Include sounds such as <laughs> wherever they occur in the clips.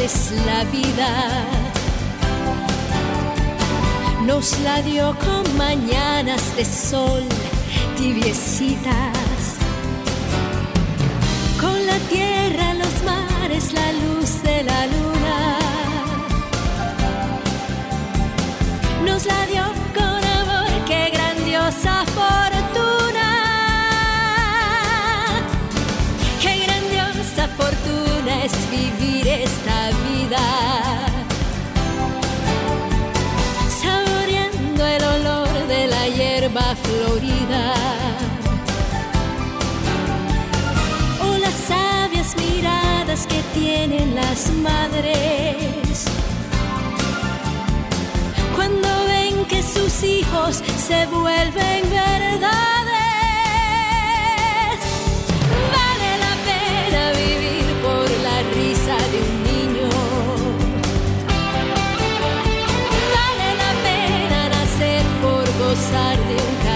es la vida. Nos la dio con mañanas de sol tibiecitas. Con la tierra, los mares, la luz de la luna. Nos la dio con amor, qué grandiosa fortuna. Qué grandiosa fortuna es vivir esta Saboreando el olor de la hierba florida. O las sabias miradas que tienen las madres. Cuando ven que sus hijos se vuelven verdades. Por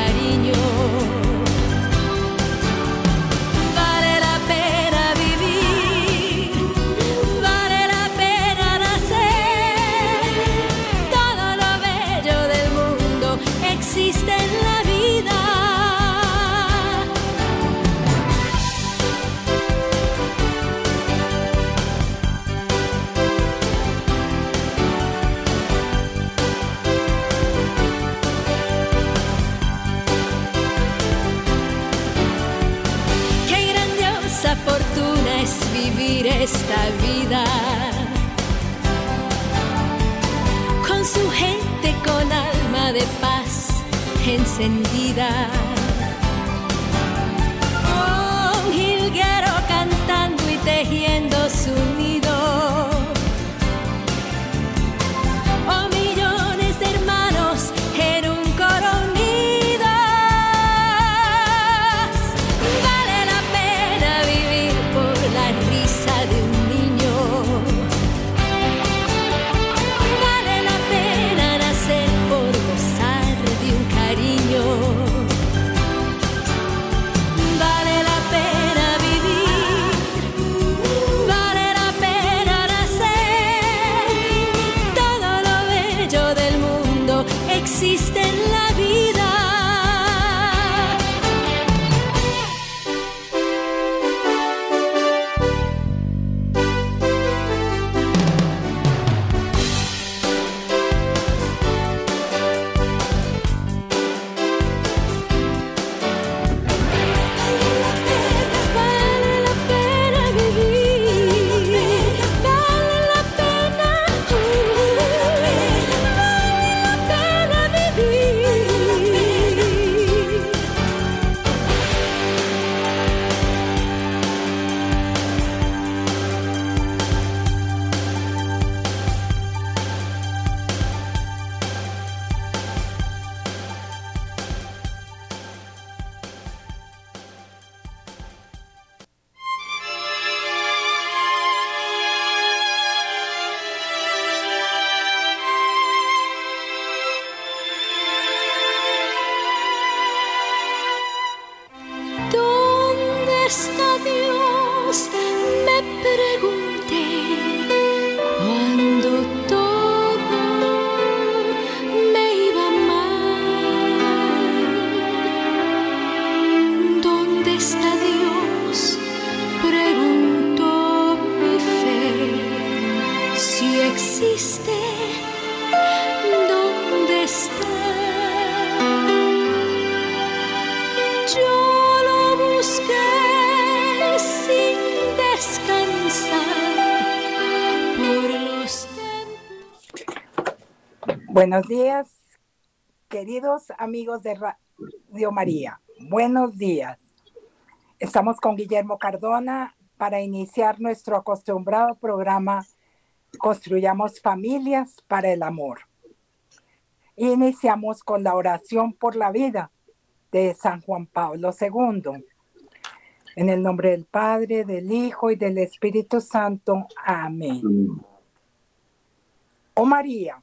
Buenos días, queridos amigos de Radio María. Buenos días. Estamos con Guillermo Cardona para iniciar nuestro acostumbrado programa Construyamos familias para el amor. Iniciamos con la oración por la vida de San Juan Pablo II. En el nombre del Padre, del Hijo y del Espíritu Santo. Amén. Oh María,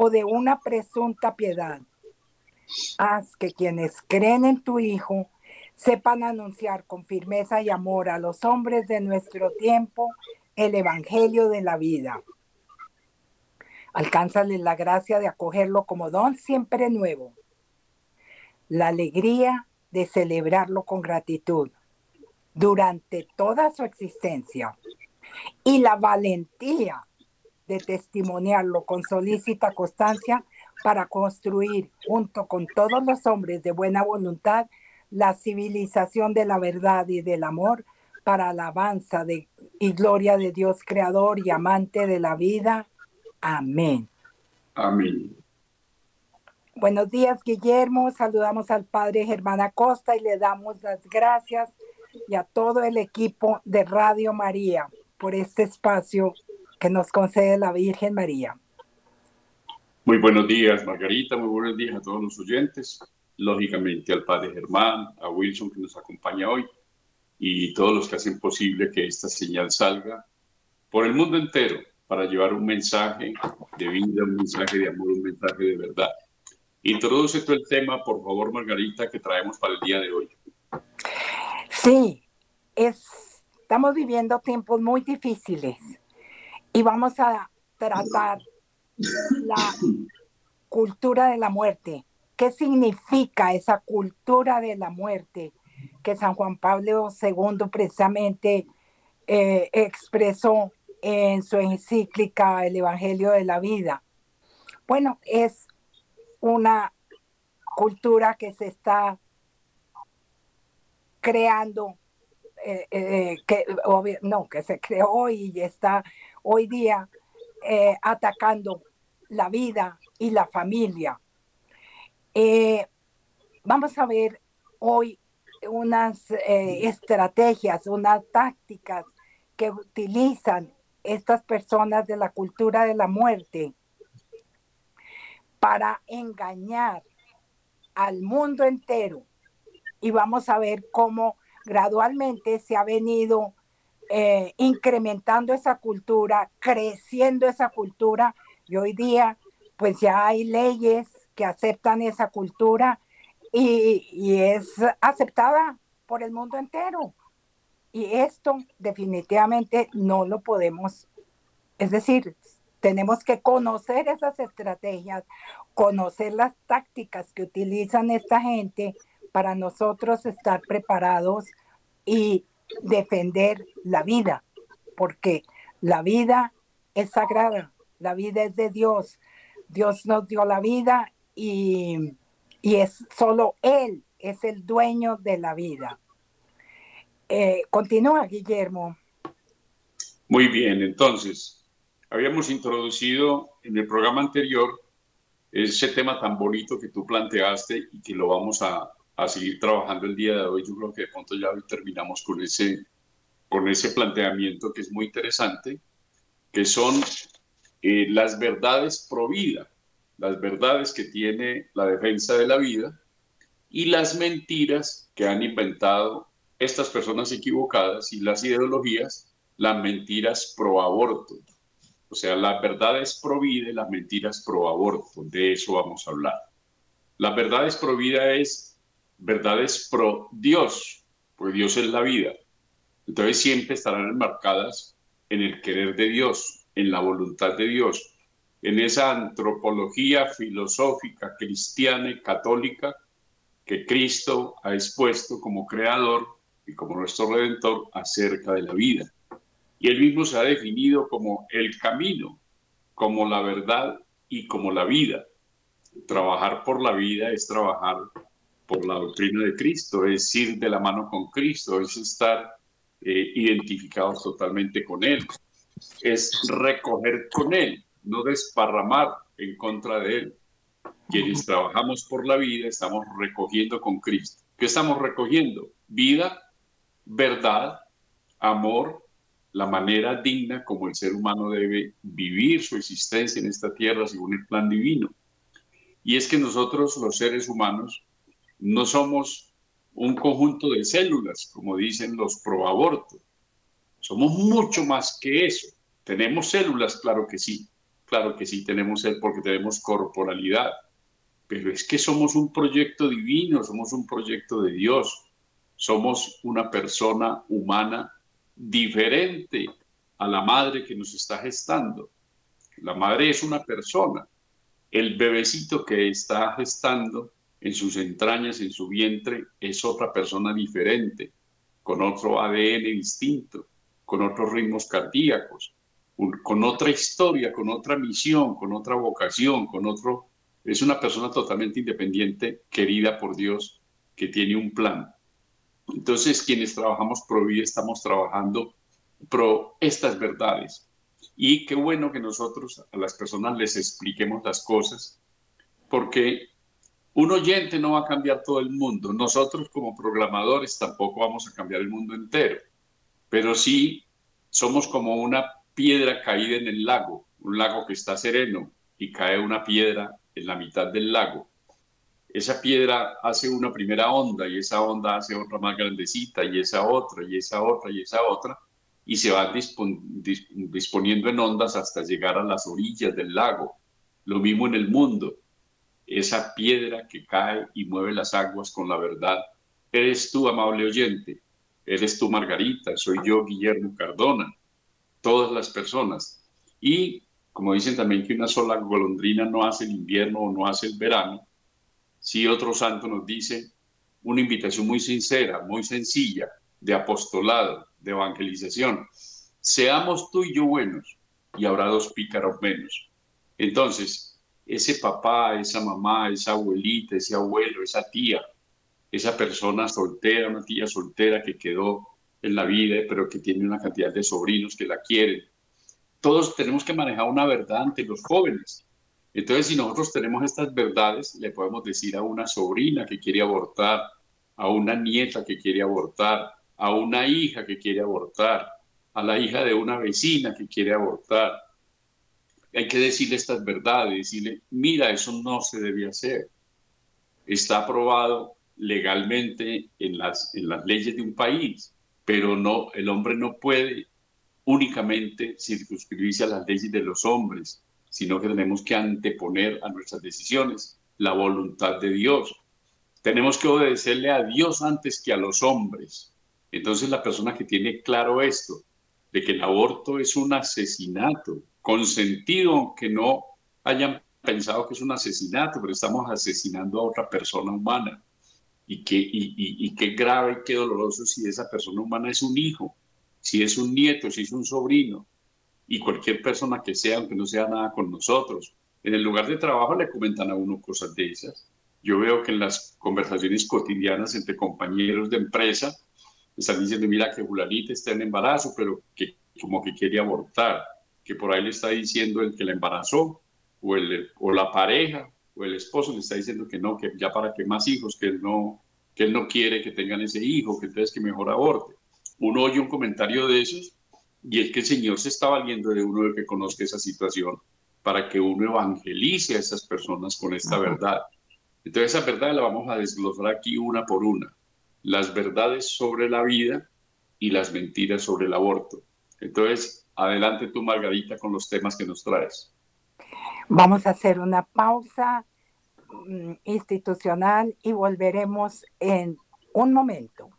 o de una presunta piedad. Haz que quienes creen en tu Hijo sepan anunciar con firmeza y amor a los hombres de nuestro tiempo el Evangelio de la vida. Alcánzale la gracia de acogerlo como don siempre nuevo, la alegría de celebrarlo con gratitud durante toda su existencia y la valentía de testimoniarlo con solícita constancia para construir junto con todos los hombres de buena voluntad la civilización de la verdad y del amor para alabanza de, y gloria de Dios creador y amante de la vida. Amén. Amén. Buenos días, Guillermo. Saludamos al padre Germán Acosta y le damos las gracias y a todo el equipo de Radio María por este espacio que nos concede la Virgen María. Muy buenos días, Margarita. Muy buenos días a todos los oyentes. Lógicamente al padre Germán, a Wilson que nos acompaña hoy y todos los que hacen posible que esta señal salga por el mundo entero para llevar un mensaje de vida, un mensaje de amor, un mensaje de verdad. Introduce todo el tema, por favor, Margarita, que traemos para el día de hoy. Sí, es, estamos viviendo tiempos muy difíciles y vamos a tratar la cultura de la muerte. ¿Qué significa esa cultura de la muerte que San Juan Pablo II precisamente eh, expresó en su encíclica El Evangelio de la Vida? Bueno, es una cultura que se está creando, eh, eh, que no, que se creó y está hoy día eh, atacando la vida y la familia. vamos a ver hoy unas estrategias, unas tácticas que utilizan estas personas de la cultura de la muerte para engañar al mundo entero. Y vamos a ver cómo gradualmente se ha venido eh, incrementando esa cultura, creciendo esa cultura. Y hoy día, pues ya hay leyes que aceptan esa cultura y, y es aceptada por el mundo entero. Y esto definitivamente no lo podemos, es decir, tenemos que conocer esas estrategias, conocer las tácticas que utilizan esta gente para nosotros estar preparados y defender la vida, porque la vida es sagrada, la vida es de Dios. Dios nos dio la vida y, y es solo Él, es el dueño de la vida. Eh, continúa, Guillermo. Muy bien, entonces, Habíamos introducido en el programa anterior ese tema tan bonito que tú planteaste y que lo vamos a, a seguir trabajando el día de hoy. Yo creo que de pronto ya hoy terminamos con ese, con ese planteamiento que es muy interesante, que son eh, las verdades pro vida, las verdades que tiene la defensa de la vida y las mentiras que han inventado estas personas equivocadas y las ideologías, las mentiras pro aborto. O sea, la verdad es pro vida y las mentiras pro aborto. De eso vamos a hablar. La verdad es pro vida es verdades pro Dios, porque Dios es la vida. Entonces siempre estarán enmarcadas en el querer de Dios, en la voluntad de Dios, en esa antropología filosófica cristiana y católica que Cristo ha expuesto como creador y como nuestro redentor acerca de la vida. Y él mismo se ha definido como el camino, como la verdad y como la vida. Trabajar por la vida es trabajar por la doctrina de Cristo, es ir de la mano con Cristo, es estar eh, identificados totalmente con Él, es recoger con Él, no desparramar en contra de Él. Quienes trabajamos por la vida estamos recogiendo con Cristo. ¿Qué estamos recogiendo? Vida, verdad, amor, la manera digna como el ser humano debe vivir su existencia en esta tierra según el plan divino. Y es que nosotros, los seres humanos, no somos un conjunto de células, como dicen los proabortos. Somos mucho más que eso. ¿Tenemos células? Claro que sí. Claro que sí, tenemos porque tenemos corporalidad. Pero es que somos un proyecto divino, somos un proyecto de Dios. Somos una persona humana diferente a la madre que nos está gestando. La madre es una persona. El bebecito que está gestando en sus entrañas, en su vientre, es otra persona diferente, con otro ADN distinto, con otros ritmos cardíacos, con otra historia, con otra misión, con otra vocación, con otro... Es una persona totalmente independiente, querida por Dios, que tiene un plan. Entonces, quienes trabajamos pro vida estamos trabajando pro estas verdades. Y qué bueno que nosotros a las personas les expliquemos las cosas, porque un oyente no va a cambiar todo el mundo. Nosotros como programadores tampoco vamos a cambiar el mundo entero, pero sí somos como una piedra caída en el lago, un lago que está sereno y cae una piedra en la mitad del lago esa piedra hace una primera onda y esa onda hace otra más grandecita y esa otra y esa otra y esa otra y se va disponiendo en ondas hasta llegar a las orillas del lago. Lo mismo en el mundo. Esa piedra que cae y mueve las aguas con la verdad. Eres tú, amable oyente. Eres tú, Margarita. Soy yo, Guillermo Cardona. Todas las personas. Y como dicen también que una sola golondrina no hace el invierno o no hace el verano, si otro santo nos dice una invitación muy sincera, muy sencilla, de apostolado, de evangelización. Seamos tú y yo buenos y habrá dos pícaros menos. Entonces, ese papá, esa mamá, esa abuelita, ese abuelo, esa tía, esa persona soltera, una tía soltera que quedó en la vida, pero que tiene una cantidad de sobrinos que la quieren. Todos tenemos que manejar una verdad ante los jóvenes. Entonces, si nosotros tenemos estas verdades, le podemos decir a una sobrina que quiere abortar, a una nieta que quiere abortar, a una hija que quiere abortar, a la hija de una vecina que quiere abortar. Hay que decirle estas verdades, decirle, mira, eso no se debe hacer. Está aprobado legalmente en las, en las leyes de un país, pero no, el hombre no puede únicamente circunscribirse a las leyes de los hombres sino que tenemos que anteponer a nuestras decisiones la voluntad de Dios. Tenemos que obedecerle a Dios antes que a los hombres. Entonces la persona que tiene claro esto, de que el aborto es un asesinato, consentido aunque no hayan pensado que es un asesinato, pero estamos asesinando a otra persona humana. Y qué, y qué grave y qué doloroso si esa persona humana es un hijo, si es un nieto, si es un sobrino, y cualquier persona que sea, aunque no sea nada con nosotros. En el lugar de trabajo le comentan a uno cosas de esas. Yo veo que en las conversaciones cotidianas entre compañeros de empresa están diciendo, mira que Julanita está en embarazo, pero que como que quiere abortar, que por ahí le está diciendo el que la embarazó, o, el, o la pareja, o el esposo le está diciendo que no, que ya para que más hijos, que él no, que él no quiere que tengan ese hijo, que entonces que mejor aborte. Uno oye un comentario de esos y es que el Señor se está valiendo de uno de que conozca esa situación para que uno evangelice a esas personas con esta verdad. Entonces esa verdad la vamos a desglosar aquí una por una. Las verdades sobre la vida y las mentiras sobre el aborto. Entonces, adelante tú, Margarita, con los temas que nos traes. Vamos a hacer una pausa mm, institucional y volveremos en un momento.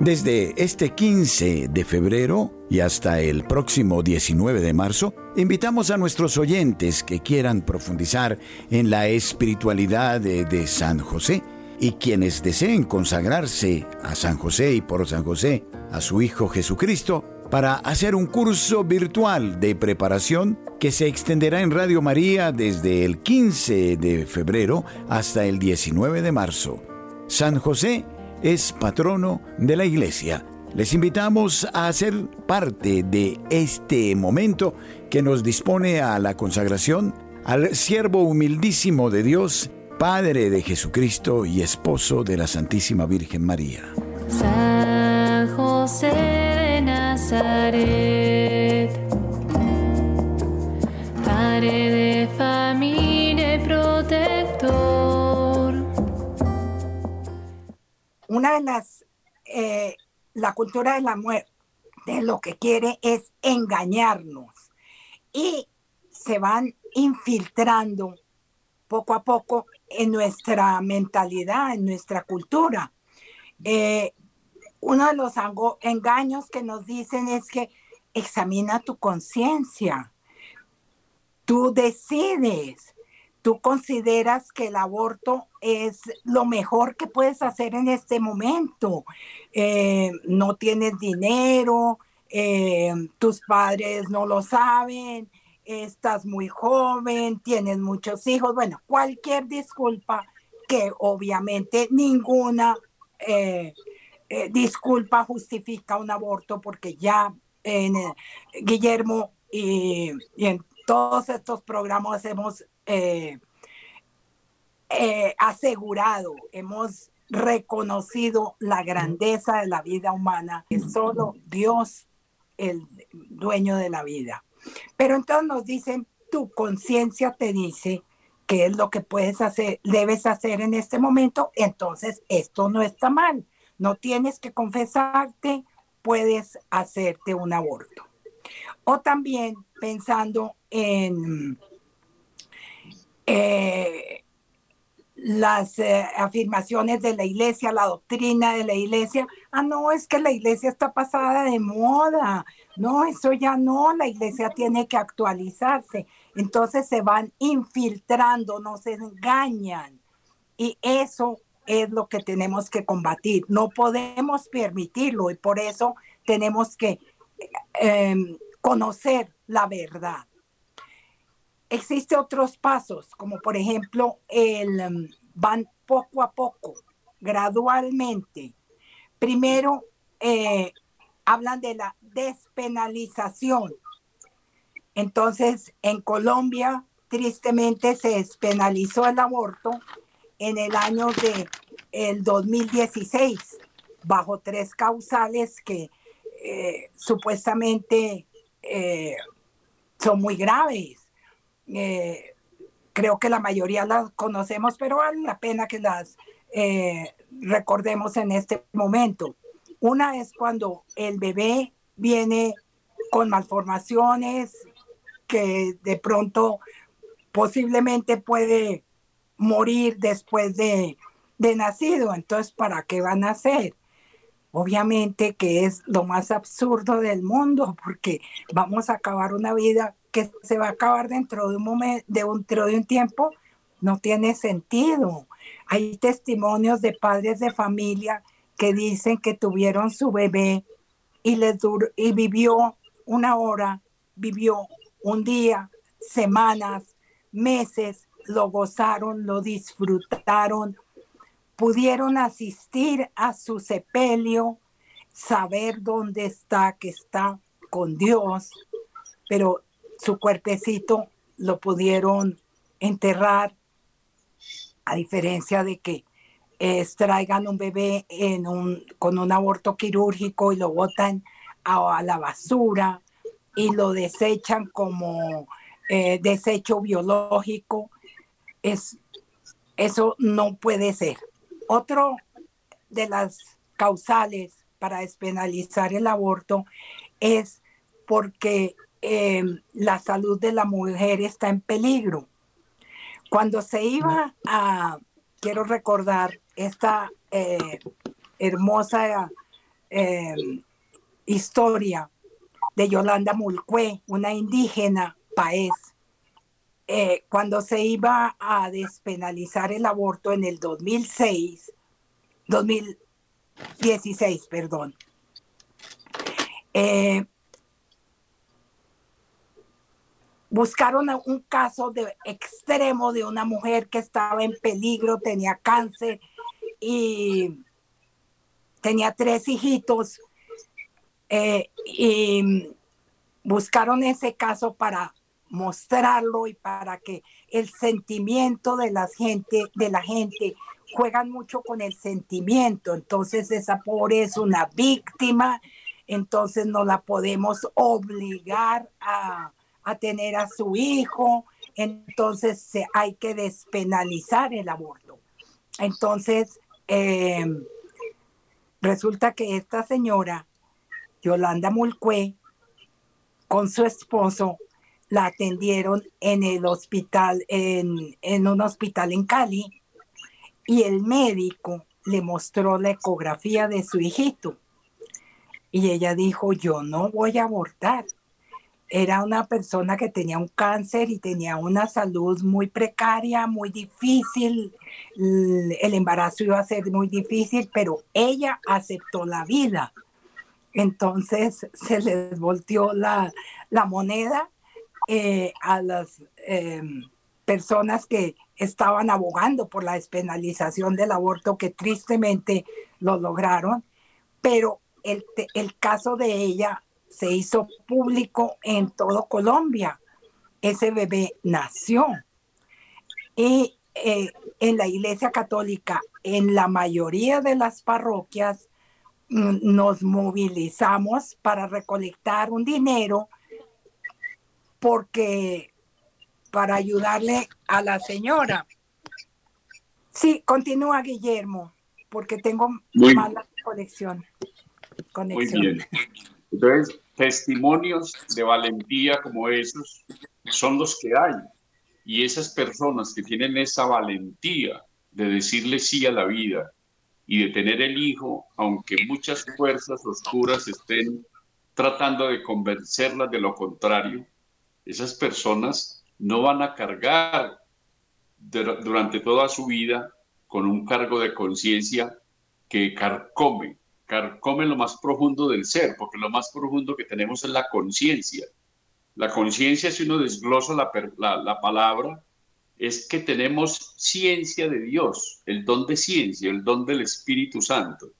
Desde este 15 de febrero y hasta el próximo 19 de marzo, invitamos a nuestros oyentes que quieran profundizar en la espiritualidad de, San José y quienes deseen consagrarse a San José y por San José a su Hijo Jesucristo para hacer un curso virtual de preparación que se extenderá en Radio María desde el 15 de febrero hasta el 19 de marzo. San José es patrono de la iglesia. Les invitamos a ser parte de este momento que nos dispone a la consagración al siervo humildísimo de Dios, Padre de Jesucristo y esposo de la Santísima Virgen María. San José de Nazaret, Padre de familia y protector. Una de las, eh, la cultura de la muerte, lo que quiere es engañarnos y se van infiltrando poco a poco en nuestra mentalidad, en nuestra cultura. Eh, uno de los engaños que nos dicen es que examina tu conciencia. Tú decides, tú consideras que el aborto es lo mejor que puedes hacer en este momento. Eh, no tienes dinero, eh, tus padres no lo saben, estás muy joven, tienes muchos hijos, bueno, cualquier disculpa que obviamente ninguna eh, eh, disculpa justifica un aborto porque ya en eh, Guillermo y, en todos estos programas hemos asegurado, hemos reconocido la grandeza de la vida humana, que solo Dios el dueño de la vida. Pero entonces nos dicen, tu conciencia te dice qué es lo que puedes hacer, debes hacer en este momento, entonces esto no está mal. No tienes que confesarte, puedes hacerte un aborto. O también pensando en eh, las eh, afirmaciones de la iglesia, la doctrina de la iglesia. Ah, no, es que la iglesia está pasada de moda. No, eso ya no, la iglesia tiene que actualizarse. Entonces se van infiltrando, nos engañan. Y eso es lo que tenemos que combatir. No podemos permitirlo y por eso tenemos que em, conocer la verdad. Existen otros pasos, como por ejemplo, el, em, van poco a poco, gradualmente. Primero, eh, hablan de la despenalización. Entonces, en Colombia, tristemente, se despenalizó el aborto en el año de el 2016 bajo tres causales que eh, supuestamente eh, son muy graves. Eh, creo que la mayoría las conocemos, pero vale la pena que las recordemos en este momento. Una es cuando el bebé viene con malformaciones que de pronto posiblemente puede morir después de, nacido. Entonces, ¿para qué van a hacer? Obviamente que es lo más absurdo del mundo porque vamos a acabar una vida que se va a acabar dentro de un momento, de dentro de un tiempo, no tiene sentido. Hay testimonios de padres de familia que dicen que tuvieron su bebé y, y vivió una hora, vivió un día, semanas, meses, lo gozaron, lo disfrutaron, pudieron asistir a su sepelio, saber dónde está, que está con Dios, pero su cuerpecito lo pudieron enterrar, a diferencia de que extraigan un bebé en un, con un aborto quirúrgico y lo botan a, la basura y lo desechan como eh, desecho biológico. Es, eso no puede ser. Otro de las causales para despenalizar el aborto es porque eh, la salud de la mujer está en peligro. Cuando se iba a, quiero recordar, esta eh, hermosa eh, historia de Yolanda Mulcue, una indígena país, eh, cuando se iba a despenalizar el aborto en el 2006, 2016, perdón. Buscaron un caso de extremo de una mujer que estaba en peligro, tenía cáncer y tenía tres hijitos eh, y buscaron ese caso para mostrarlo y para que el sentimiento de la gente, de la gente juegan mucho con el sentimiento, entonces esa pobre es una víctima, entonces no la podemos obligar a, tener a su hijo, entonces hay que despenalizar el aborto. Entonces, em, resulta que esta señora, Yolanda Mulcue, con su esposo, la atendieron en el hospital, en, en un hospital en Cali, y el médico le mostró la ecografía de su hijito. Y ella dijo, yo no voy a abortar. Era una persona que tenía un cáncer y tenía una salud muy precaria, muy difícil. El embarazo iba a ser muy difícil, pero ella aceptó la vida. Entonces <laughs> se les volteó la, moneda eh, a las em, personas que estaban abogando por la despenalización del aborto, que tristemente lo lograron, pero el, el caso de ella se hizo público en todo Colombia. Ese bebé nació. Y eh, en la Iglesia Católica, en la mayoría de las parroquias, mm, nos movilizamos para recolectar un dinero porque para ayudarle a la señora. Sí, continúa Guillermo, porque tengo mala conexión. Muy bien. Entonces, testimonios de valentía como esos son los que hay. Y esas personas que tienen esa valentía de decirle sí a la vida y de tener el hijo, aunque muchas fuerzas oscuras estén tratando de convencerlas de lo contrario, esas personas no van a cargar durante toda su vida con un cargo de conciencia que carcome, carcome lo más profundo del ser, porque lo más profundo que tenemos es la conciencia. La conciencia, si uno desglosa la, la, palabra, es que tenemos ciencia de Dios, el don de ciencia, el don del Espíritu Santo.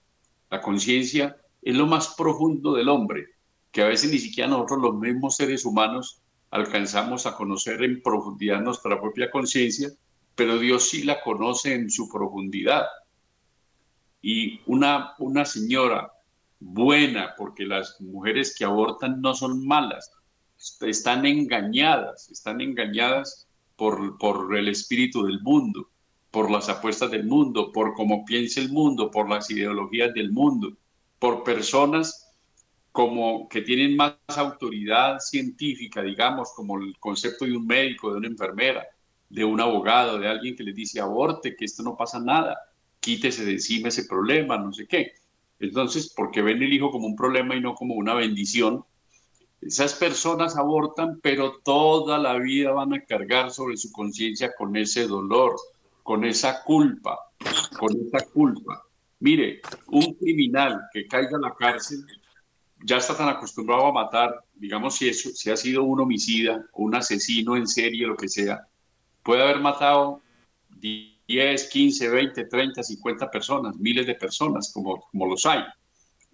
La conciencia es lo más profundo del hombre, que a veces ni siquiera nosotros los mismos seres humanos alcanzamos a conocer en profundidad nuestra propia conciencia, pero Dios sí la conoce en su profundidad y una, una señora buena, porque las mujeres que abortan no son malas, están engañadas, están engañadas por, por el espíritu del mundo, por las apuestas del mundo, por cómo piensa el mundo, por las ideologías del mundo, por personas como que tienen más autoridad científica, digamos, como el concepto de un médico, de una enfermera, de un abogado, de alguien que les dice aborte, que esto no pasa nada quítese de encima ese problema, no sé qué. Entonces, porque ven el hijo como un problema y no como una bendición, esas personas abortan, pero toda la vida van a cargar sobre su conciencia con ese dolor, con esa culpa, con esa culpa. Mire, un criminal que caiga en la cárcel ya está tan acostumbrado a matar, digamos si, eso, si ha sido un homicida un asesino en serie, lo que sea, puede haber matado 10, 15, 20, 30, 50 personas, miles de personas, como, como los hay.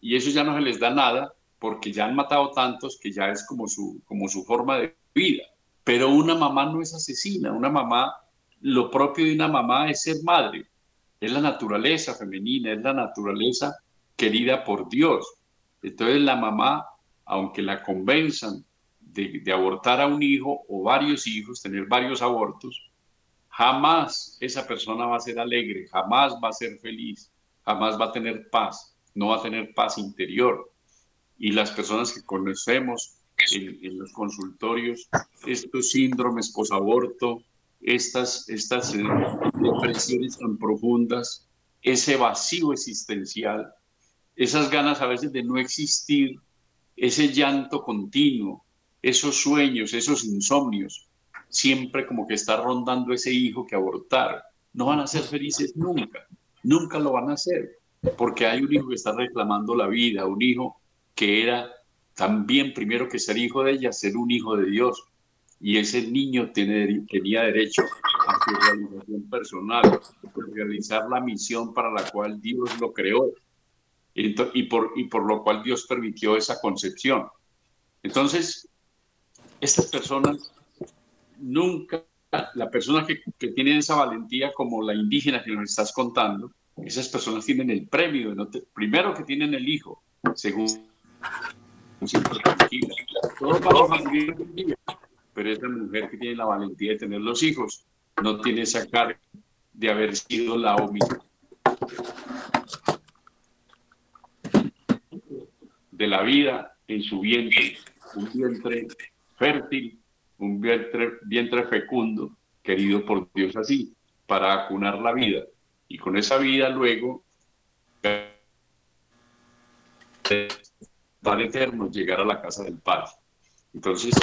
Y eso ya no se les da nada porque ya han matado tantos que ya es como su, como su forma de vida. Pero una mamá no es asesina, una mamá, lo propio de una mamá es ser madre, es la naturaleza femenina, es la naturaleza querida por Dios. Entonces la mamá, aunque la convenzan de abortar a un hijo o varios hijos, tener varios abortos, Jamás esa persona va a ser alegre, jamás va a ser feliz, jamás va a tener paz, no va a tener paz interior. Y las personas que conocemos en, los consultorios, estos síndromes posaborto, estas, estas eh, depresiones tan profundas, ese vacío existencial, esas ganas a veces de no existir, ese llanto continuo, esos sueños, esos insomnios, siempre como que está rondando ese hijo que abortar. No van a ser felices nunca, nunca lo van a hacer, porque hay un hijo que está reclamando la vida, un hijo que era también primero que ser hijo de ella, ser un hijo de Dios. Y ese niño tiene, tenía derecho a su realización personal, a realizar la misión para la cual Dios lo creó y por, y por lo cual Dios permitió esa concepción. Entonces, estas personas nunca la persona que, que tiene esa valentía como la indígena que nos estás contando, esas personas tienen el premio, primero que tienen el hijo, segundo, pero esa mujer que tiene la valentía de tener los hijos no tiene esa carga de haber sido la omisión de la vida en su vientre, un vientre fértil, un vientre, fecundo, querido por Dios así, para acunar la vida. Y con esa vida luego para eterno llegar a la casa del Padre. Entonces,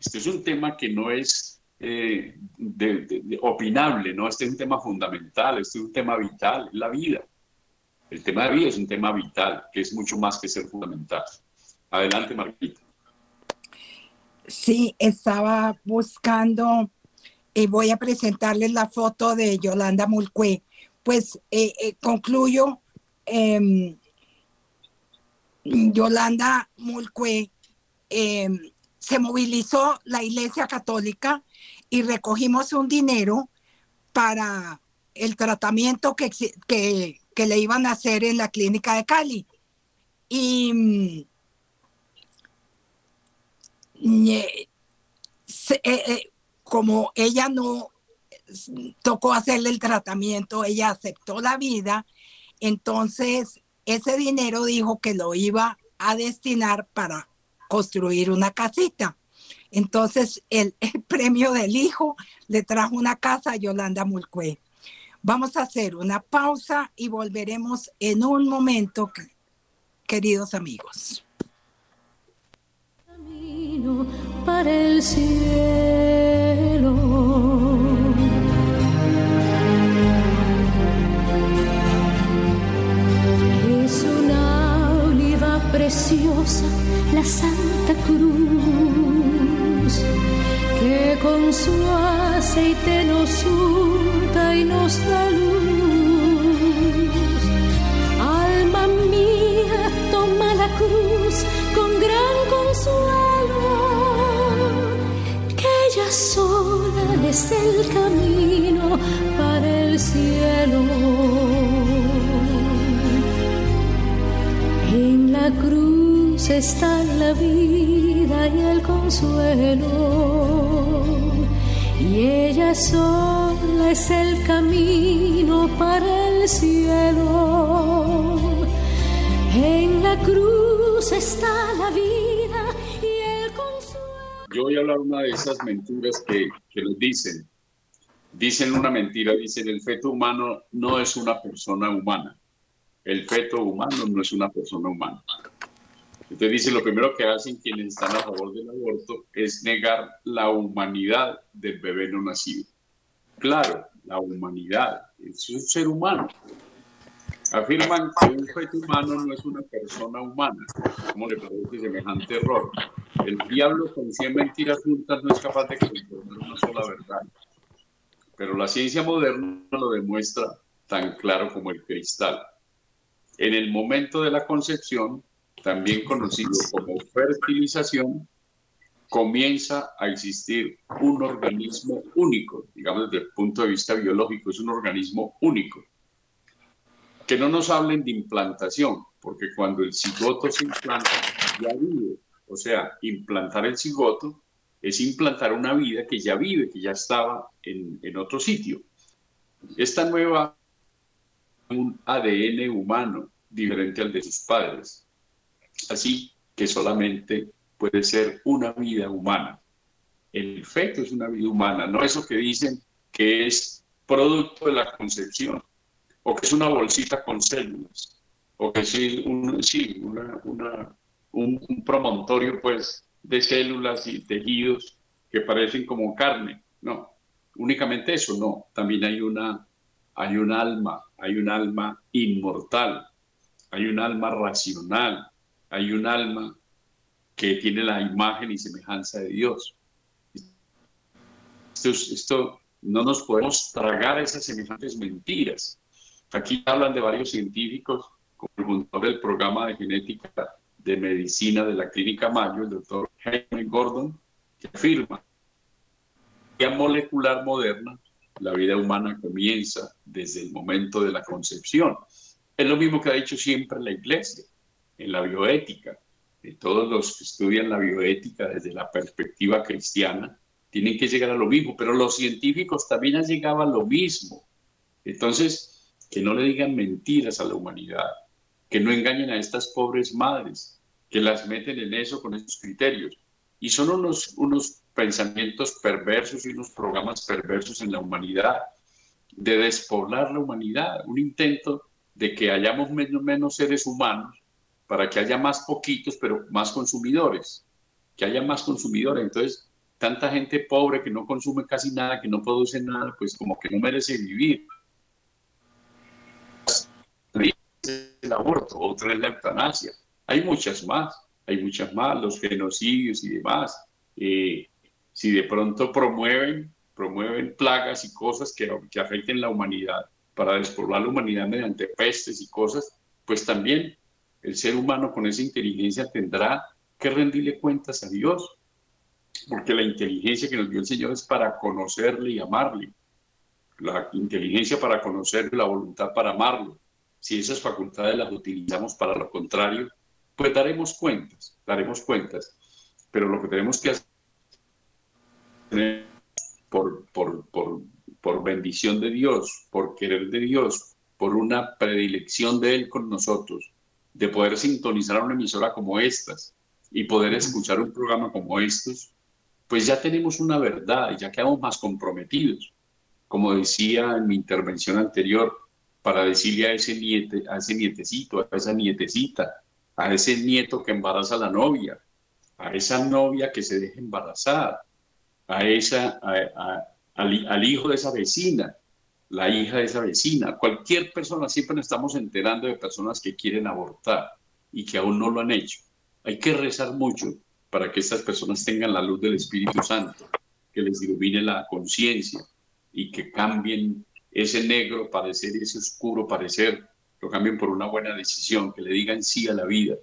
este es un tema que no es eh, opinable, ¿no? Este es un tema fundamental, este es un tema vital, la vida. El tema de vida es un tema vital, que es mucho más que ser fundamental. Adelante, Marquita. Sí, estaba buscando y voy a presentarles la foto de Yolanda Mulcue. Pues eh, eh, concluyo, em, Yolanda Mulcue em, se movilizó la Iglesia Católica y recogimos un dinero para el tratamiento que, que, que le iban a hacer en la clínica de Cali. Y mm, eh, eh, como ella no tocó hacerle el tratamiento, ella aceptó la vida, entonces ese dinero dijo que lo iba a destinar para construir una casita. Entonces el, <laughs> el premio del hijo le trajo una casa a Yolanda Mulcue. Vamos a hacer una pausa y volveremos en un momento, queridos amigos. Para el cielo. Es una oliva preciosa, la Santa Cruz, que con su aceite nos unta y nos da luz. Alma mía, toma la cruz con gran consuelo, que ella sola es el camino para el cielo. En la cruz está la vida y el consuelo y ella sola es el camino para el cielo. En la cruz está la vida. Yo voy a hablar una de esas mentiras que, que dicen. Dicen una mentira, dicen el feto humano no es una persona humana. El feto humano no es una persona humana. Entonces dice, lo primero que hacen quienes están a favor del aborto es negar la humanidad del bebé no nacido. Claro, la humanidad, es un ser humano. Afirman que un feto humano no es una persona humana. ¿Cómo le parece semejante error? El diablo con 100 mentiras juntas no es capaz de confirmar una sola verdad. Pero la ciencia moderna lo demuestra tan claro como el cristal. En el momento de la concepción, también conocido como fertilización, comienza a existir un organismo único, digamos desde el punto de vista biológico, es un organismo único. Que no nos hablen de implantación, porque cuando el cigoto se implanta, ya vive. O sea, implantar el cigoto es implantar una vida que ya vive, que ya estaba en, en otro sitio. Esta nueva, un ADN humano diferente al de sus padres Así que solamente puede ser una vida humana. El feto es una vida humana, no eso que dicen que es producto de la concepción, o que es una bolsita con células, o que es un, sí, un, promontorio pues, de células y tejidos que parecen como carne. No, únicamente eso, no. También hay una, hay un alma, hay un alma inmortal, hay un alma racional, hay un alma que tiene la imagen y semejanza de Dios. Esto, no nos podemos tragar esas semejantes mentiras. Aquí hablan de varios científicos, como el fundador del programa de genética de medicina de la Clínica Mayo, el doctor Henry Gordon, que afirma molecular moderna, la vida humana comienza desde el momento de la concepción. Es lo mismo que ha dicho siempre la Iglesia en la bioética. todos los que estudian la bioética desde la perspectiva cristiana tienen que llegar a lo mismo, pero los científicos también han llegado a lo mismo. Entonces, que no le digan mentiras a la humanidad, que no engañen a estas pobres madres, que las meten en eso con esos criterios. Y son unos, unos pensamientos perversos y unos programas perversos en la humanidad, de despoblar la humanidad, un intento de que hayamos menos, menos seres humanos para que haya más poquitos, pero más consumidores, que haya más consumidores. Entonces, tanta gente pobre que no consume casi nada, que no produce nada, pues como que no merece vivir. El aborto, otra es la eutanasia. Hay muchas más, hay muchas más, los genocidios y demás. Eh, si de pronto promueven, promueven plagas y cosas que, que afecten la humanidad para despoblar la humanidad mediante pestes y cosas, pues también el ser humano con esa inteligencia tendrá que rendirle cuentas a Dios, porque la inteligencia que nos dio el Señor es para conocerle y amarle. La inteligencia para conocerle, la voluntad para amarlo. Si esas facultades las utilizamos para lo contrario, pues daremos cuentas, daremos cuentas. Pero lo que tenemos que hacer por, por, por, por bendición de Dios, por querer de Dios, por una predilección de Él con nosotros, de poder sintonizar una emisora como estas y poder escuchar un programa como estos, pues ya tenemos una verdad ya quedamos más comprometidos. Como decía en mi intervención anterior, para decirle a ese, niete, a ese nietecito, a esa nietecita, a ese nieto que embaraza a la novia, a esa novia que se deja embarazar, a esa, al, hijo de esa vecina, la hija de esa vecina, cualquier persona, siempre nos estamos enterando de personas que quieren abortar y que aún no lo han hecho. Hay que rezar mucho para que estas personas tengan la luz del Espíritu Santo, que les ilumine la conciencia y que cambien ese negro parecer ese oscuro parecer, lo cambien por una buena decisión, que le digan sí a la vida.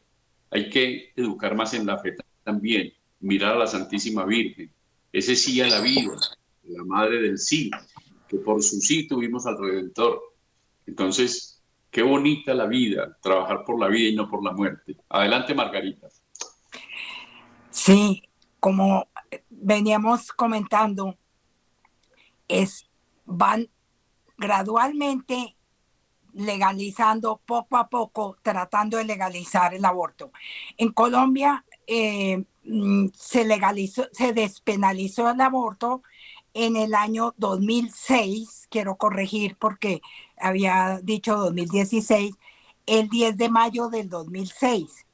Hay que educar más en la fe también, mirar a la Santísima Virgen, ese sí a la vida, la madre del sí, que por su sí tuvimos al Redentor. Entonces, qué bonita la vida, trabajar por la vida y no por la muerte. Adelante, Margarita. Sí, como veníamos comentando, es, van gradualmente legalizando poco a poco, tratando de legalizar el aborto. En Colombia eh, mm, se legalizó, se despenalizó el aborto en el año 2006, quiero corregir porque había dicho 2016, el 10 de mayo del 2006.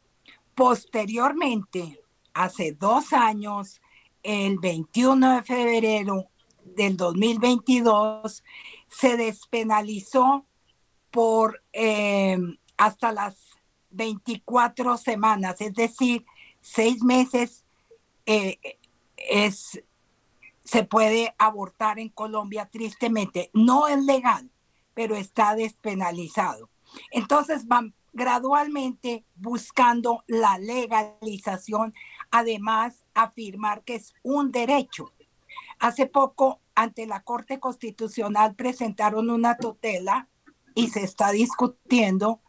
Posteriormente, hace dos años, el 21 de febrero del 2022, se despenalizó por eh, hasta las 24 semanas, es decir, seis meses eh, es se puede abortar en Colombia tristemente. No es legal, pero está despenalizado. Entonces van gradualmente buscando la legalización, además afirmar que es un derecho. Hace poco ante la Corte Constitucional presentaron una tutela y se está discutiendo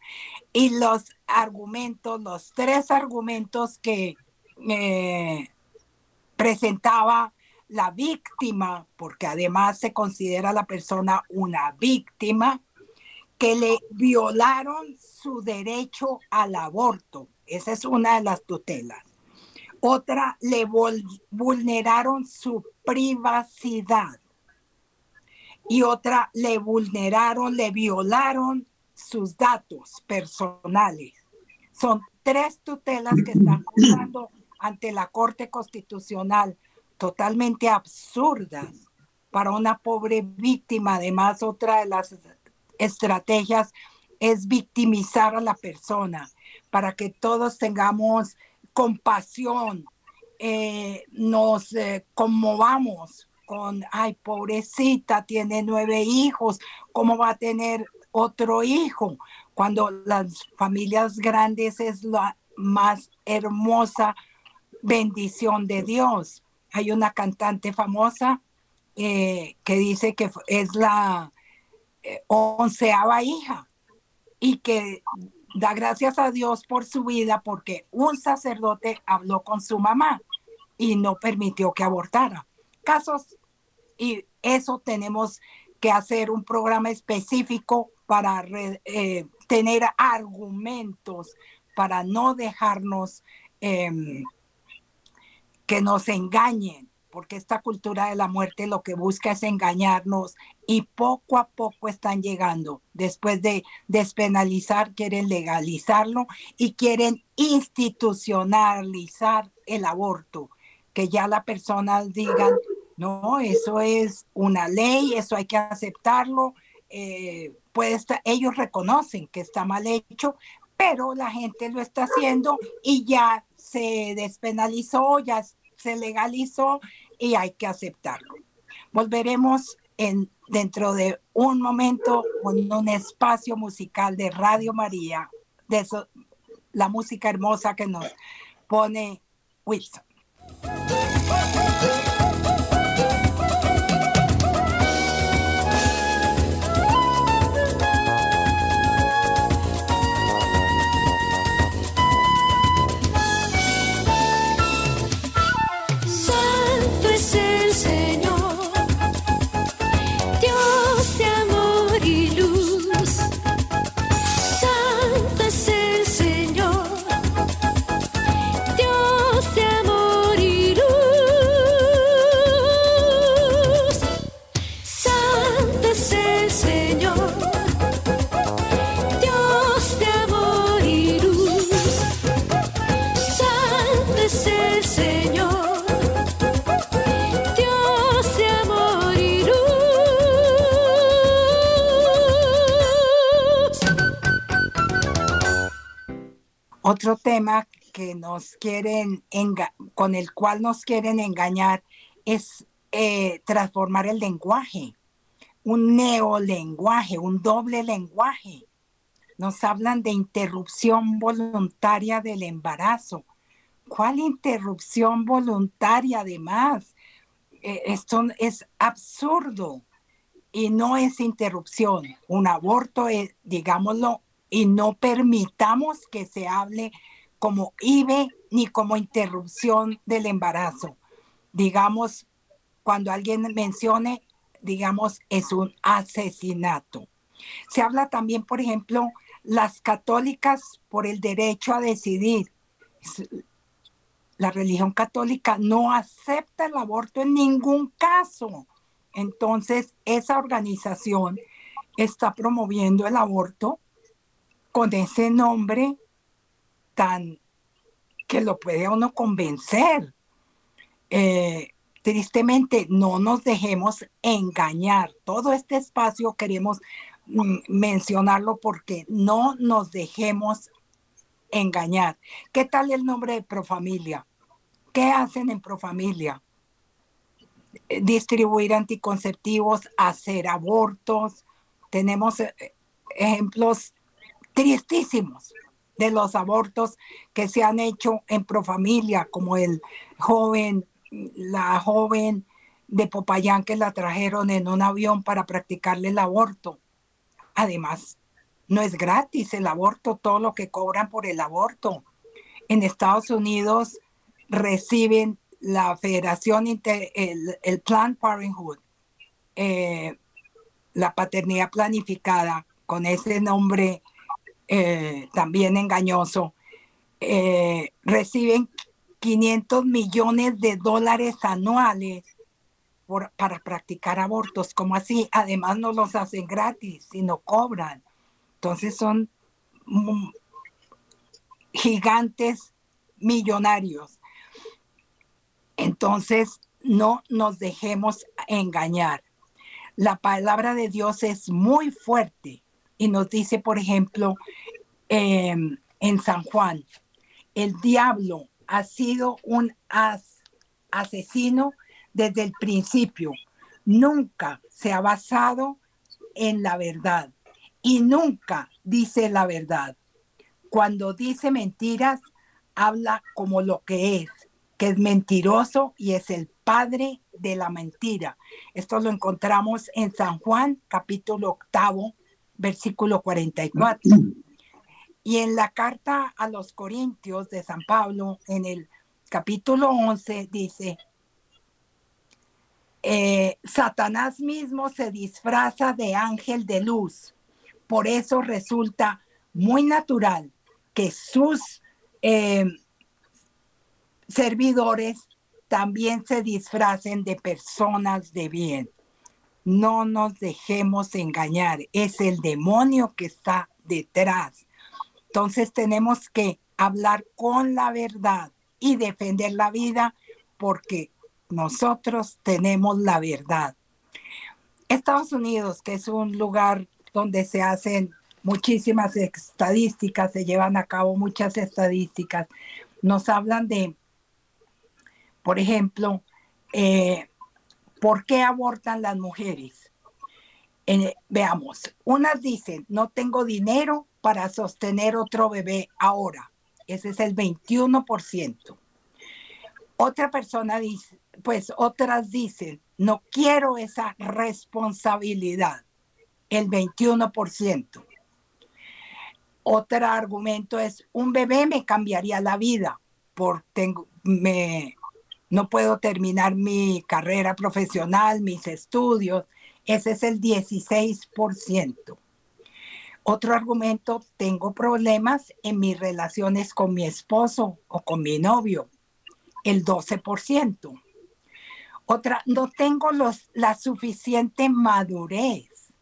y los argumentos, los tres argumentos que eh, presentaba la víctima, porque además se considera la persona una víctima, que le violaron su derecho al aborto. Esa es una de las tutelas. Otra, le vulneraron su privacidad. Y otra, le vulneraron, le violaron sus datos personales. Son tres tutelas que están <clears throat> jugando ante la Corte Constitucional totalmente absurdas para una pobre víctima. Además, otra de las estrategias es victimizar a la persona para que todos tengamos compasión, eh, nos eh, conmovamos ay, pobrecita, tiene nueve hijos, ¿cómo va a tener otro hijo? Cuando las familias grandes es la más hermosa bendición de Dios. Hay una cantante famosa eh, que dice que es la eh, onceava hija y que da gracias a Dios por su vida porque un sacerdote habló con su mamá y no permitió que abortara. Casos, y eso tenemos que hacer un programa específico para eh, tener argumentos, para no dejarnos em, que nos engañen, porque esta cultura de la muerte lo que busca es engañarnos y poco a poco están llegando. Después de despenalizar, quieren legalizarlo y quieren institucionalizar el aborto, que ya las personas digan, no, eso es una ley, eso hay que aceptarlo. Eh, puede estar, ellos reconocen que está mal hecho, pero la gente lo está haciendo y ya se despenalizó, ya se legalizó y hay que aceptarlo. Volveremos en, dentro de un momento con un espacio musical de Radio María, de la música hermosa que nos pone Wilson. Otro tema que nos quieren, con el cual nos quieren engañar es eh, transformar el lenguaje, un neolenguaje, un doble lenguaje. Nos hablan de interrupción voluntaria del embarazo. ¿Cuál interrupción voluntaria además? Eh, esto es absurdo y no es interrupción. Un aborto es, digámoslo, y no permitamos que se hable como IBE ni como interrupción del embarazo. Digamos, cuando alguien mencione, digamos, es un asesinato. Se habla también, por ejemplo, las católicas por el derecho a decidir. La religión católica no acepta el aborto en ningún caso. Entonces, esa organización está promoviendo el aborto con ese nombre tan que lo puede uno convencer. Eh, tristemente, no nos dejemos engañar. Todo este espacio queremos mm, mencionarlo porque no nos dejemos engañar. ¿Qué tal el nombre de Profamilia? ¿Qué hacen en Profamilia? Eh, distribuir anticonceptivos, hacer abortos. Tenemos eh, ejemplos tristísimos de los abortos que se han hecho en profamilia, como el joven, la joven de Popayán que la trajeron en un avión para practicarle el aborto. Además, no es gratis el aborto, todo lo que cobran por el aborto. En Estados Unidos reciben la Federación, el, el Planned Parenthood, eh, la paternidad planificada, con ese nombre eh, también engañoso, eh, reciben 500 millones de dólares anuales para practicar abortos. como así? Además no los hacen gratis, sino cobran. Entonces son gigantes millonarios. Entonces, no nos dejemos engañar. La palabra de Dios es muy fuerte y nos dice, por ejemplo, em, en San Juan, el diablo ha sido un asesino desde el principio. Nunca se ha basado en la verdad y nunca dice la verdad. Cuando dice mentiras, habla como lo que es, que es mentiroso y es el padre de la mentira. Esto lo encontramos en San Juan, capítulo octavo, versículo 44. <clears throat> Y en la carta a los Corintios de San Pablo, en el capítulo 11, dice, eh, Satanás mismo se disfraza de ángel de luz. Por eso resulta muy natural que sus eh, servidores también se disfracen de personas de bien. No nos dejemos engañar, es el demonio que está detrás. Entonces tenemos que hablar con la verdad y defender la vida porque nosotros tenemos la verdad. Estados Unidos, que es un lugar donde se hacen muchísimas estadísticas, se llevan a cabo muchas estadísticas, nos hablan de, por ejemplo, eh, ¿por qué abortan las mujeres? Eh, veamos, unas dicen, no tengo dinero para sostener otro bebé ahora. Ese es el 21%. Otra persona dice, pues otras dicen, no quiero esa responsabilidad, el 21%. Otro argumento es, un bebé me cambiaría la vida, por tengo, me, no puedo terminar mi carrera profesional, mis estudios, ese es el 16%. Otro argumento, tengo problemas en mis relaciones con mi esposo o con mi novio, el 12%. Otra, no tengo los, la suficiente madurez,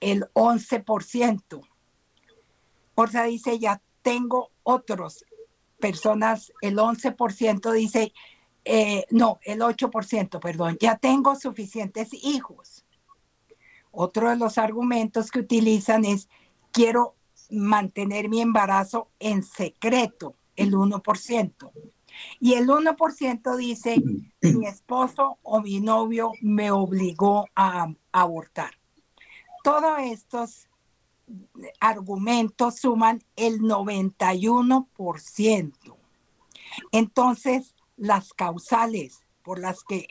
el 11%. Otra dice, ya tengo otros personas, el 11% dice, eh, no, el 8%, perdón, ya tengo suficientes hijos. Otro de los argumentos que utilizan es, quiero mantener mi embarazo en secreto, el 1%. Y el 1% dice, mi esposo o mi novio me obligó a, abortar. Todos estos argumentos suman el 91%. Entonces, las causales por las que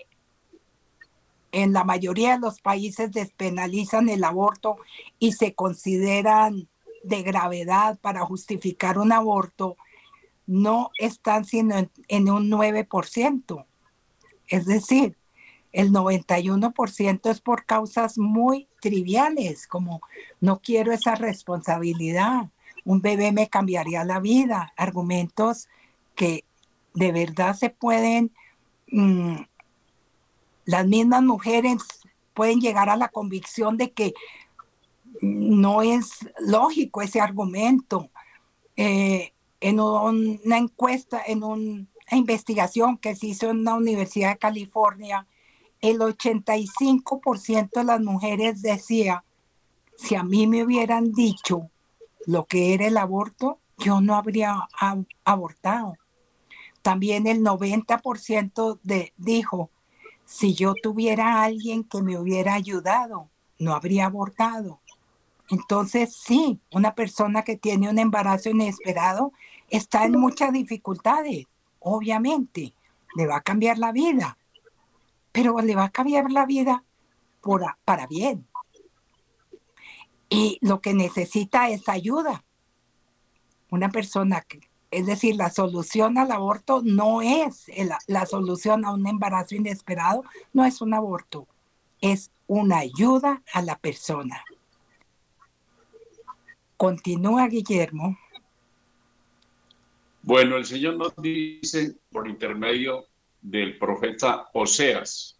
en la mayoría de los países despenalizan el aborto y se consideran de gravedad para justificar un aborto, no están sino en, un 9%. Es decir, el 91% es por causas muy triviales, como no quiero esa responsabilidad, un bebé me cambiaría la vida, argumentos que de verdad se pueden, mm, las mismas mujeres pueden llegar a la convicción de que no es lógico ese argumento. Eh, en una encuesta, en una investigación que se hizo en una universidad de California, el 85% de las mujeres decía, si a mí me hubieran dicho lo que era el aborto, yo no habría abortado. También el 90% de, dijo, si yo tuviera a alguien que me hubiera ayudado, no habría abortado. Entonces, sí, una persona que tiene un embarazo inesperado está en muchas dificultades, obviamente, le va a cambiar la vida, pero le va a cambiar la vida por, para bien. Y lo que necesita es ayuda. Una persona que, es decir, la solución al aborto no es la solución a un embarazo inesperado, no es un aborto, es una ayuda a la persona. Continúa Guillermo. Bueno, el Señor nos dice por intermedio del profeta Oseas,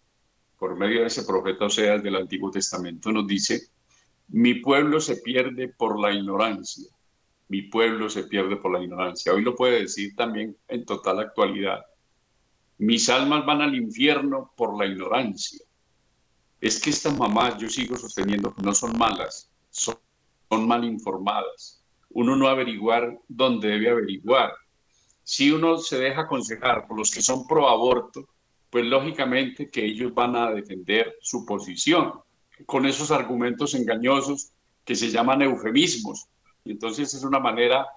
por medio de ese profeta Oseas del Antiguo Testamento, nos dice, mi pueblo se pierde por la ignorancia, mi pueblo se pierde por la ignorancia. Hoy lo puede decir también en total actualidad. Mis almas van al infierno por la ignorancia. Es que estas mamás, yo sigo sosteniendo que no son malas, son mal informadas. Uno no averiguar dónde debe averiguar. Si uno se deja aconsejar por los que son pro aborto, pues lógicamente que ellos van a defender su posición con esos argumentos engañosos que se llaman eufemismos. Entonces es una manera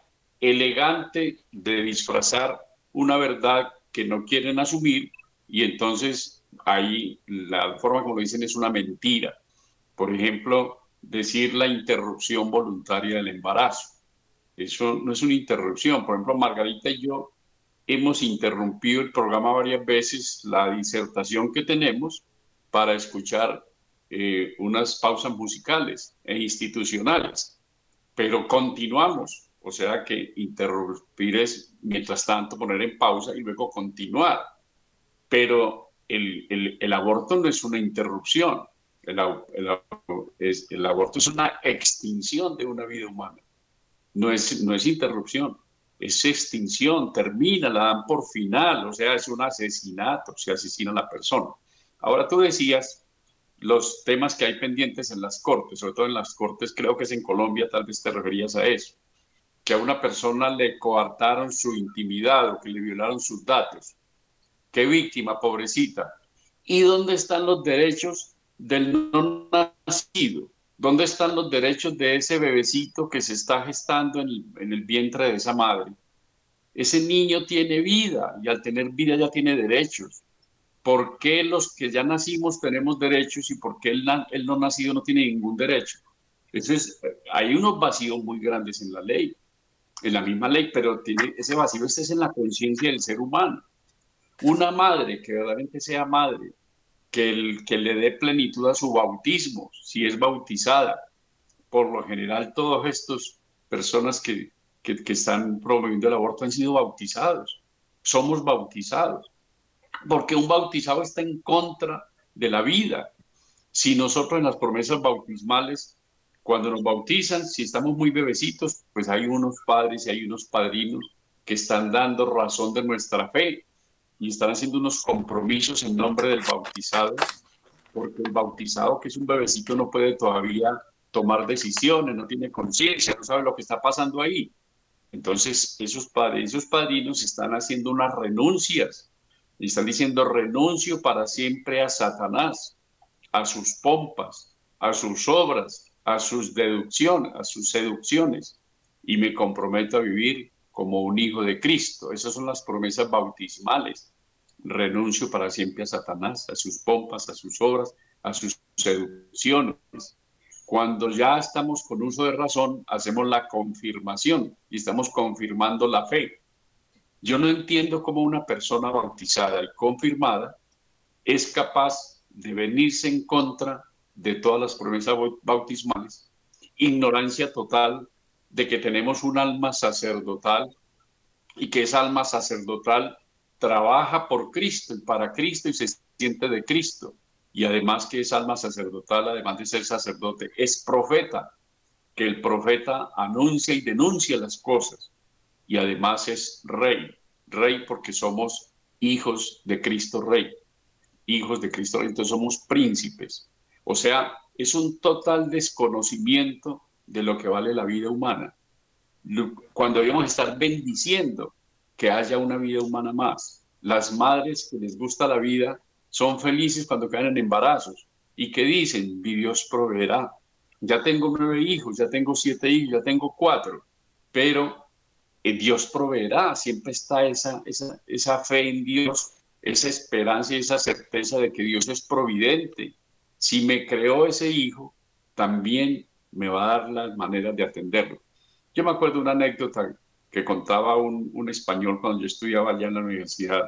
elegante de disfrazar una verdad que no quieren asumir y entonces ahí la forma como lo dicen es una mentira. Por ejemplo, decir la interrupción voluntaria del embarazo. Eso no es una interrupción. Por ejemplo, Margarita y yo hemos interrumpido el programa varias veces, la disertación que tenemos, para escuchar eh, unas pausas musicales e institucionales. Pero continuamos, o sea que interrumpir es, mientras tanto, poner en pausa y luego continuar. Pero el, aborto no es una interrupción, el aborto es una extinción de una vida humana, no es, no es interrupción es extinción, termina, la dan por final, o sea, es un asesinato, se asesina a la persona. Ahora tú decías los temas que hay pendientes en las cortes, sobre todo en las cortes, creo que es en Colombia, tal vez te referías a eso, que a una persona le coartaron su intimidad o que le violaron sus datos. Qué víctima, pobrecita. ¿Y dónde están los derechos del no nacido? ¿Dónde están los derechos de ese bebecito que se está gestando en el, vientre de esa madre? Ese niño tiene vida y al tener vida ya tiene derechos. ¿Por qué los que ya nacimos tenemos derechos y por qué el, no nacido no tiene ningún derecho? Entonces, hay unos vacíos muy grandes en la ley, en la misma ley, pero ese vacío este es en la conciencia del ser humano. Una madre que verdaderamente sea madre, que, le dé plenitud a su bautismo, si es bautizada. Por lo general, todas estas personas que, que, que están promoviendo el aborto han sido bautizados. Somos bautizados. Porque un bautizado está en contra de la vida. Si nosotros en las promesas bautismales, cuando nos bautizan, si estamos muy bebecitos, pues hay unos padres y hay unos padrinos que están dando razón de nuestra fe y están haciendo unos compromisos en nombre del bautizado, porque el bautizado, que es un bebecito, no puede todavía tomar decisiones, no tiene conciencia, no sabe lo que está pasando ahí. Entonces, esos padres, esos padrinos están haciendo unas renuncias y están diciendo renuncio para siempre a Satanás, a sus pompas, a sus obras, a sus deducciones, a sus seducciones y me comprometo a vivir como un hijo de Cristo. Esas son las promesas bautismales. Renuncio para siempre a Satanás, a sus pompas, a sus obras, a sus seducciones. Cuando ya estamos con uso de razón, hacemos la confirmación y estamos confirmando la fe. Yo no entiendo cómo una persona bautizada y confirmada es capaz de venirse en contra de todas las promesas bautismales, ignorancia total de que tenemos un alma sacerdotal y que esa alma sacerdotal trabaja por Cristo y para Cristo y se siente de Cristo. Y además que esa alma sacerdotal, además de ser sacerdote, es profeta, que el profeta anuncia y denuncia las cosas. Y además es rey, rey porque somos hijos de Cristo Rey, hijos de Cristo Rey, entonces somos príncipes. O sea, es un total desconocimiento de lo que vale la vida humana. Cuando debemos estar bendiciendo que haya una vida humana más. Las madres que les gusta la vida son felices cuando caen en embarazos y que dicen, mi Dios proveerá. Ya tengo nueve hijos, ya tengo siete hijos, ya tengo cuatro, pero eh, Dios proveerá. Siempre está esa, esa, esa fe en Dios, esa esperanza y esa certeza de que Dios es providente. Si me creó ese hijo, también me va a dar las maneras de atenderlo. Yo me acuerdo una anécdota que contaba un, un español cuando yo estudiaba allá en la universidad,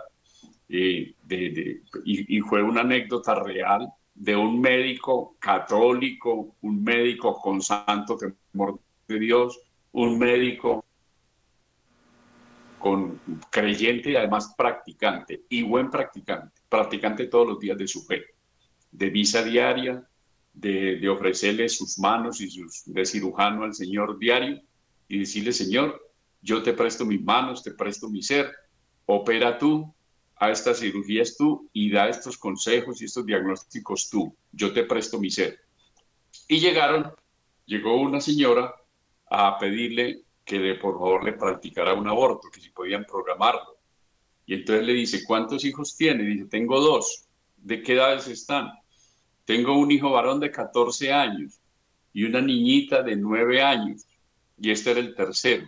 y, de, y, fue una anécdota real de un médico católico, un médico con santo temor de Dios, un médico con creyente y además practicante, y buen practicante, practicante todos los días de su fe, de misa diaria, de, ofrecerle sus manos y sus de cirujano al Señor diario y decirle, Señor, yo te presto mis manos, te presto mi ser, opera tú, a estas cirugías tú y da estos consejos y estos diagnósticos tú, yo te presto mi ser. Y llegaron, llegó una señora a pedirle que le, por favor le practicara un aborto, que si podían programarlo. Y entonces le dice, ¿cuántos hijos tiene? Dice, tengo dos. ¿De qué edades están? Tengo un hijo varón de 14 años y una niñita de 9 años. Y este era el tercero.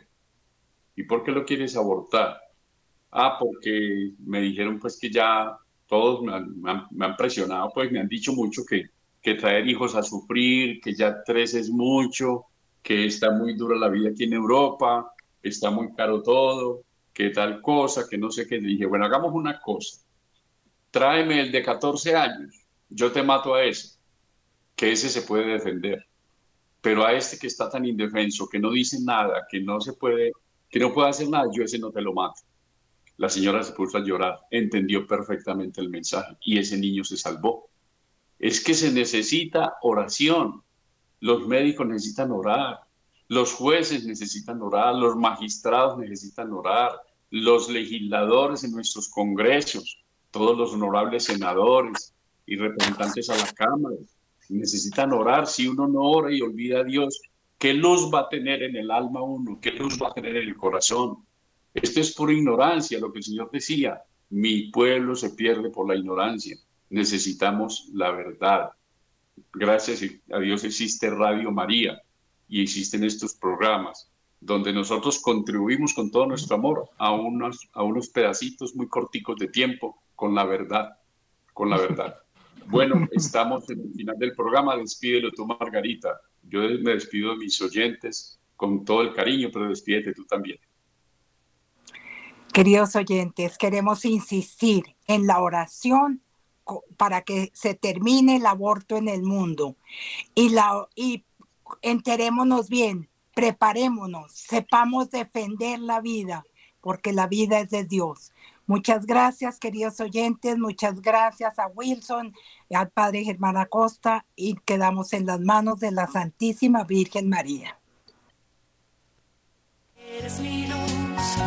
¿Y por qué lo quieres abortar? Ah, porque me dijeron pues que ya todos me han, presionado, pues me han dicho mucho que, que traer hijos a sufrir, que ya tres es mucho, que está muy dura la vida aquí en Europa, está muy caro todo, que tal cosa, que no sé qué. dije, bueno, hagamos una cosa. Tráeme el de 14 años, yo te mato a ese, que ese se puede defender. Pero a este que está tan indefenso, que no dice nada, que no se puede, que no puede hacer nada, yo ese no te lo mato. La señora se puso a llorar, entendió perfectamente el mensaje y ese niño se salvó. Es que se necesita oración. Los médicos necesitan orar, los jueces necesitan orar, los magistrados necesitan orar, los legisladores en nuestros congresos, todos los honorables senadores y representantes a la Cámara necesitan orar. Si uno no ora y olvida a Dios, ¿qué luz va a tener en el alma uno? ¿Qué luz va a tener en el corazón? Esto es por ignorancia, lo que el Señor decía. Mi pueblo se pierde por la ignorancia. Necesitamos la verdad. Gracias a Dios existe Radio María y existen estos programas donde nosotros contribuimos con todo nuestro amor a unos, a unos pedacitos muy corticos de tiempo con la verdad, con la verdad. Bueno, <laughs> estamos en el final del programa. Despídelo tú, Margarita. Yo me despido de mis oyentes con todo el cariño, pero despídete tú también. Queridos oyentes, queremos insistir en la oración para que se termine el aborto en el mundo y, la, y enterémonos bien, preparémonos, sepamos defender la vida, porque la vida es de Dios. Muchas gracias, queridos oyentes, muchas gracias a Wilson, al Padre Germán Acosta, y quedamos en las manos de la Santísima Virgen María. Eres mi luz,